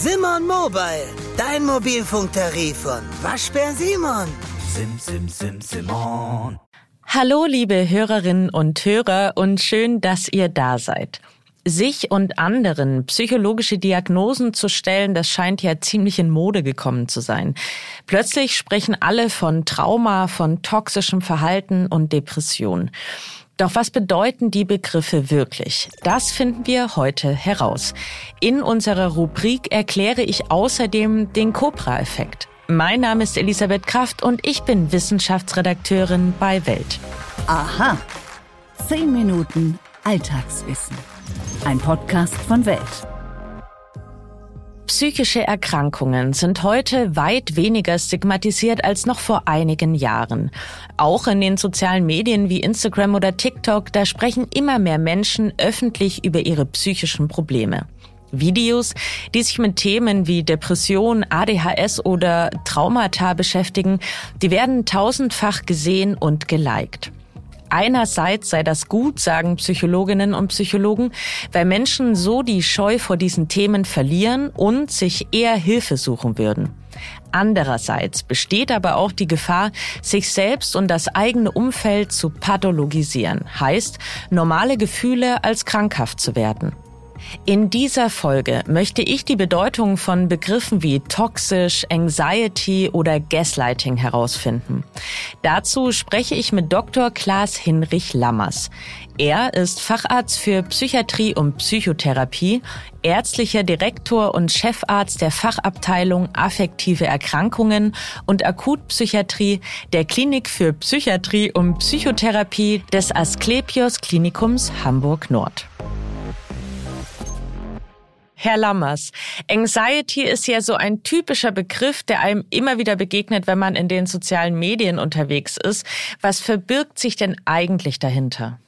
Simon Mobile, dein Mobilfunktarif von Waschbär Simon. Sim, sim, sim, Simon. Hallo, liebe Hörerinnen und Hörer und schön, dass ihr da seid. Sich und anderen psychologische Diagnosen zu stellen, das scheint ja ziemlich in Mode gekommen zu sein. Plötzlich sprechen alle von Trauma, von toxischem Verhalten und Depression. Doch was bedeuten die Begriffe wirklich? Das finden wir heute heraus. In unserer Rubrik erkläre ich außerdem den Cobra-Effekt. Mein Name ist Elisabeth Kraft und ich bin Wissenschaftsredakteurin bei Welt. Aha. Zehn Minuten Alltagswissen. Ein Podcast von Welt. Psychische Erkrankungen sind heute weit weniger stigmatisiert als noch vor einigen Jahren. Auch in den sozialen Medien wie Instagram oder TikTok, da sprechen immer mehr Menschen öffentlich über ihre psychischen Probleme. Videos, die sich mit Themen wie Depression, ADHS oder Traumata beschäftigen, die werden tausendfach gesehen und geliked. Einerseits sei das gut, sagen Psychologinnen und Psychologen, weil Menschen so die Scheu vor diesen Themen verlieren und sich eher Hilfe suchen würden. Andererseits besteht aber auch die Gefahr, sich selbst und das eigene Umfeld zu pathologisieren, heißt, normale Gefühle als krankhaft zu werden. In dieser Folge möchte ich die Bedeutung von Begriffen wie toxisch, Anxiety oder Gaslighting herausfinden. Dazu spreche ich mit Dr. Klaas Hinrich Lammers. Er ist Facharzt für Psychiatrie und Psychotherapie, ärztlicher Direktor und Chefarzt der Fachabteilung Affektive Erkrankungen und Akutpsychiatrie der Klinik für Psychiatrie und Psychotherapie des Asklepios Klinikums Hamburg Nord. Herr Lammers, Anxiety ist ja so ein typischer Begriff, der einem immer wieder begegnet, wenn man in den sozialen Medien unterwegs ist. Was verbirgt sich denn eigentlich dahinter?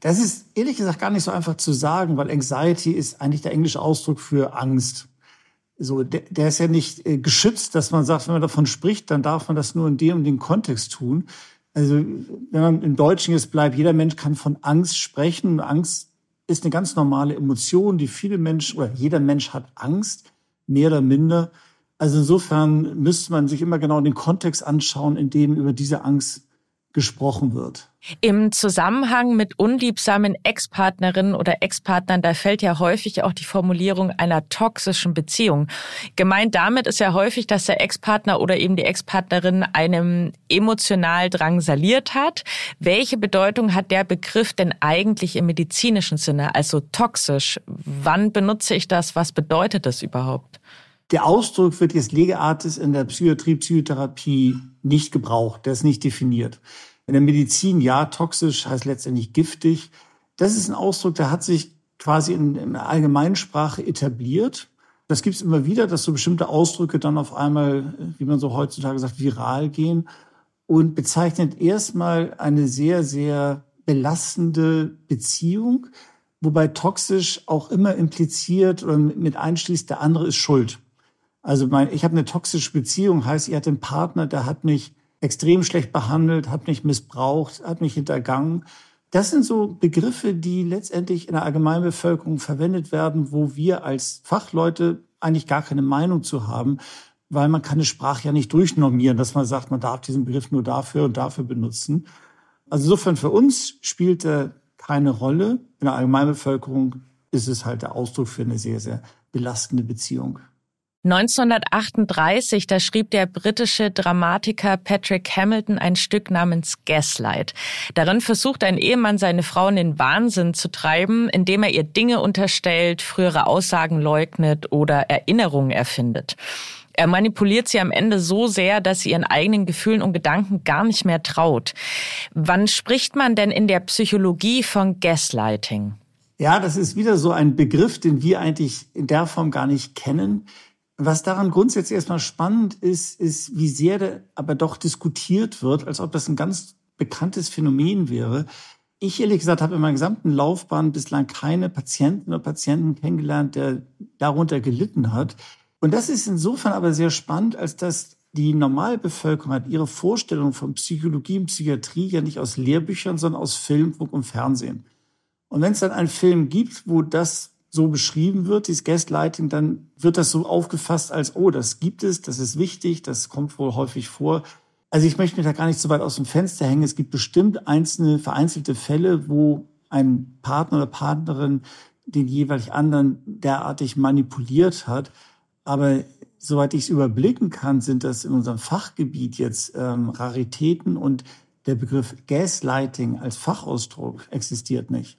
Das ist ehrlich gesagt gar nicht so einfach zu sagen, weil Anxiety ist eigentlich der englische Ausdruck für Angst. So, der, der ist ja nicht äh, geschützt, dass man sagt, wenn man davon spricht, dann darf man das nur in dem und dem Kontext tun. Also, wenn man im Deutschen jetzt bleibt, jeder Mensch kann von Angst sprechen. Angst ist eine ganz normale Emotion, die viele Menschen oder jeder Mensch hat Angst, mehr oder minder. Also insofern müsste man sich immer genau den Kontext anschauen, in dem über diese Angst gesprochen wird. Im Zusammenhang mit unliebsamen Ex-Partnerinnen oder Ex-Partnern, da fällt ja häufig auch die Formulierung einer toxischen Beziehung. Gemeint damit ist ja häufig, dass der Ex-Partner oder eben die Ex-Partnerin einem emotional drangsaliert hat. Welche Bedeutung hat der Begriff denn eigentlich im medizinischen Sinne, also toxisch? Wann benutze ich das? Was bedeutet das überhaupt? Der Ausdruck wird jetzt Legeartes in der Psychiatrie, Psychotherapie nicht gebraucht, der ist nicht definiert. In der Medizin, ja, toxisch heißt letztendlich giftig. Das ist ein Ausdruck, der hat sich quasi in, in der Allgemeinsprache etabliert. Das gibt es immer wieder, dass so bestimmte Ausdrücke dann auf einmal, wie man so heutzutage sagt, viral gehen und bezeichnet erstmal eine sehr, sehr belastende Beziehung, wobei toxisch auch immer impliziert oder mit einschließt, der andere ist schuld. Also mein, ich habe eine toxische Beziehung, heißt, ihr hat einen Partner, der hat mich extrem schlecht behandelt, hat mich missbraucht, hat mich hintergangen. Das sind so Begriffe, die letztendlich in der Allgemeinbevölkerung verwendet werden, wo wir als Fachleute eigentlich gar keine Meinung zu haben, weil man kann eine Sprache ja nicht durchnormieren, dass man sagt, man darf diesen Begriff nur dafür und dafür benutzen. Also insofern für uns spielt er keine Rolle. In der Allgemeinbevölkerung ist es halt der Ausdruck für eine sehr, sehr belastende Beziehung. 1938, da schrieb der britische Dramatiker Patrick Hamilton ein Stück namens Gaslight. Darin versucht ein Ehemann seine Frau in den Wahnsinn zu treiben, indem er ihr Dinge unterstellt, frühere Aussagen leugnet oder Erinnerungen erfindet. Er manipuliert sie am Ende so sehr, dass sie ihren eigenen Gefühlen und Gedanken gar nicht mehr traut. Wann spricht man denn in der Psychologie von Gaslighting? Ja, das ist wieder so ein Begriff, den wir eigentlich in der Form gar nicht kennen. Was daran grundsätzlich erstmal spannend ist, ist, wie sehr da aber doch diskutiert wird, als ob das ein ganz bekanntes Phänomen wäre. Ich ehrlich gesagt habe in meiner gesamten Laufbahn bislang keine Patienten oder Patienten kennengelernt, der darunter gelitten hat. Und das ist insofern aber sehr spannend, als dass die Normalbevölkerung hat ihre Vorstellung von Psychologie und Psychiatrie ja nicht aus Lehrbüchern, sondern aus Film, und Fernsehen. Und wenn es dann einen Film gibt, wo das so beschrieben wird, dieses Gaslighting, dann wird das so aufgefasst als, oh, das gibt es, das ist wichtig, das kommt wohl häufig vor. Also ich möchte mich da gar nicht so weit aus dem Fenster hängen. Es gibt bestimmt einzelne, vereinzelte Fälle, wo ein Partner oder Partnerin den jeweilig anderen derartig manipuliert hat. Aber soweit ich es überblicken kann, sind das in unserem Fachgebiet jetzt ähm, Raritäten und der Begriff Gaslighting als Fachausdruck existiert nicht.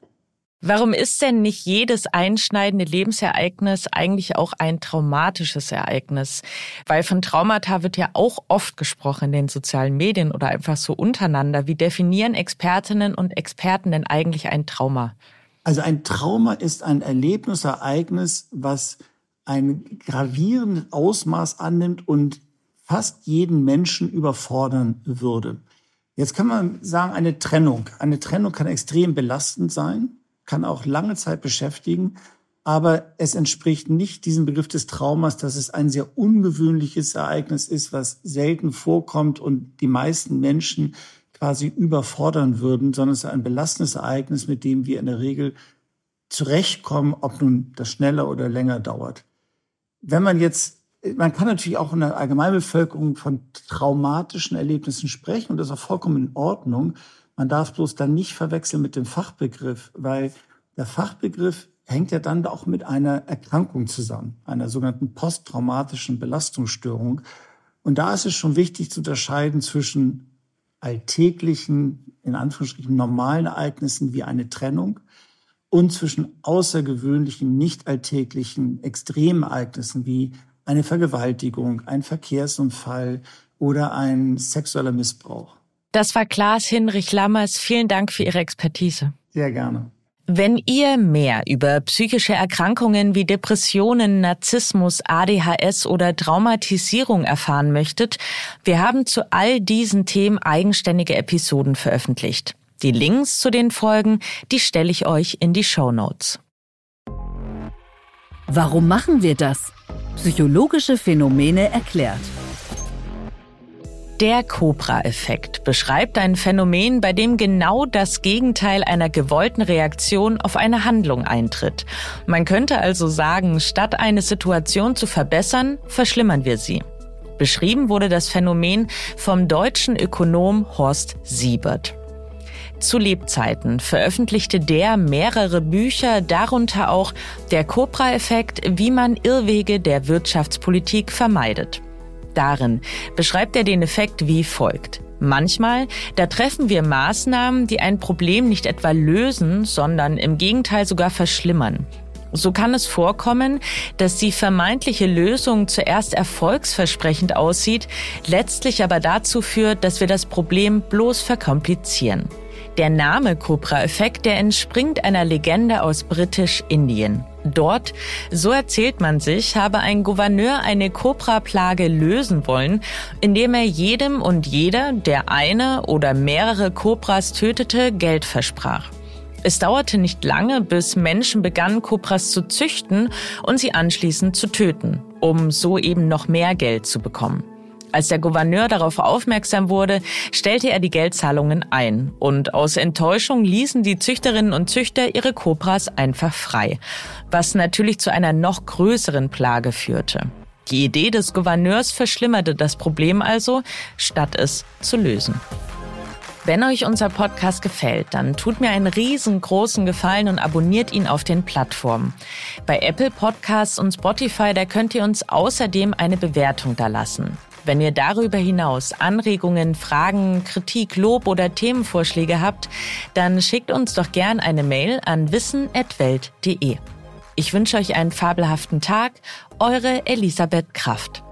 Warum ist denn nicht jedes einschneidende Lebensereignis eigentlich auch ein traumatisches Ereignis? Weil von Traumata wird ja auch oft gesprochen in den sozialen Medien oder einfach so untereinander. Wie definieren Expertinnen und Experten denn eigentlich ein Trauma? Also ein Trauma ist ein Erlebnisereignis, was ein gravierendes Ausmaß annimmt und fast jeden Menschen überfordern würde. Jetzt kann man sagen, eine Trennung. Eine Trennung kann extrem belastend sein kann auch lange Zeit beschäftigen, aber es entspricht nicht diesem Begriff des Traumas, dass es ein sehr ungewöhnliches Ereignis ist, was selten vorkommt und die meisten Menschen quasi überfordern würden, sondern es ist ein belastendes Ereignis, mit dem wir in der Regel zurechtkommen, ob nun das schneller oder länger dauert. Wenn man jetzt, man kann natürlich auch in der Allgemeinbevölkerung von traumatischen Erlebnissen sprechen und das ist auch vollkommen in Ordnung. Man darf bloß dann nicht verwechseln mit dem Fachbegriff, weil der Fachbegriff hängt ja dann auch mit einer Erkrankung zusammen, einer sogenannten posttraumatischen Belastungsstörung. Und da ist es schon wichtig zu unterscheiden zwischen alltäglichen, in Anführungsstrichen normalen Ereignissen wie eine Trennung und zwischen außergewöhnlichen, nicht alltäglichen, extremen Ereignissen wie eine Vergewaltigung, ein Verkehrsunfall oder ein sexueller Missbrauch. Das war Klaas Hinrich Lammers. Vielen Dank für Ihre Expertise. Sehr gerne. Wenn ihr mehr über psychische Erkrankungen wie Depressionen, Narzissmus, ADHS oder Traumatisierung erfahren möchtet, wir haben zu all diesen Themen eigenständige Episoden veröffentlicht. Die Links zu den Folgen, die stelle ich euch in die Show Notes. Warum machen wir das? Psychologische Phänomene erklärt. Der Cobra-Effekt beschreibt ein Phänomen, bei dem genau das Gegenteil einer gewollten Reaktion auf eine Handlung eintritt. Man könnte also sagen, statt eine Situation zu verbessern, verschlimmern wir sie. Beschrieben wurde das Phänomen vom deutschen Ökonom Horst Siebert. Zu Lebzeiten veröffentlichte der mehrere Bücher, darunter auch Der Cobra-Effekt, wie man Irrwege der Wirtschaftspolitik vermeidet. Darin beschreibt er den Effekt wie folgt. Manchmal, da treffen wir Maßnahmen, die ein Problem nicht etwa lösen, sondern im Gegenteil sogar verschlimmern. So kann es vorkommen, dass die vermeintliche Lösung zuerst erfolgsversprechend aussieht, letztlich aber dazu führt, dass wir das Problem bloß verkomplizieren. Der Name Cobra-Effekt, der entspringt einer Legende aus Britisch-Indien. Dort, so erzählt man sich, habe ein Gouverneur eine Cobra-Plage lösen wollen, indem er jedem und jeder, der eine oder mehrere Cobras tötete, Geld versprach. Es dauerte nicht lange, bis Menschen begannen, Cobras zu züchten und sie anschließend zu töten, um so eben noch mehr Geld zu bekommen. Als der Gouverneur darauf aufmerksam wurde, stellte er die Geldzahlungen ein und aus Enttäuschung ließen die Züchterinnen und Züchter ihre Kobras einfach frei, was natürlich zu einer noch größeren Plage führte. Die Idee des Gouverneurs verschlimmerte das Problem also, statt es zu lösen. Wenn euch unser Podcast gefällt, dann tut mir einen riesengroßen Gefallen und abonniert ihn auf den Plattformen. Bei Apple Podcasts und Spotify, da könnt ihr uns außerdem eine Bewertung da lassen. Wenn ihr darüber hinaus Anregungen, Fragen, Kritik, Lob oder Themenvorschläge habt, dann schickt uns doch gern eine Mail an wissen.welt.de. Ich wünsche euch einen fabelhaften Tag. Eure Elisabeth Kraft.